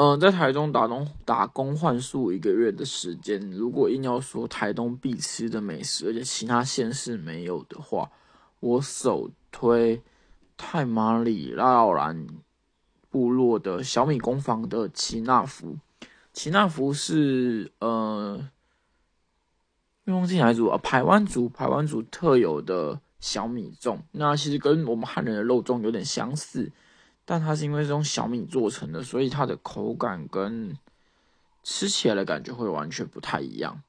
嗯，在台中打工打工换宿一个月的时间，如果硬要说台东必吃的美食，而且其他县市没有的话，我首推泰马里拉兰部落的小米工坊的奇纳福。奇纳福是呃，用进来族啊，排湾族排湾族特有的小米粽，那其实跟我们汉人的肉粽有点相似。但它是因为是用小米做成的，所以它的口感跟吃起来的感觉会完全不太一样。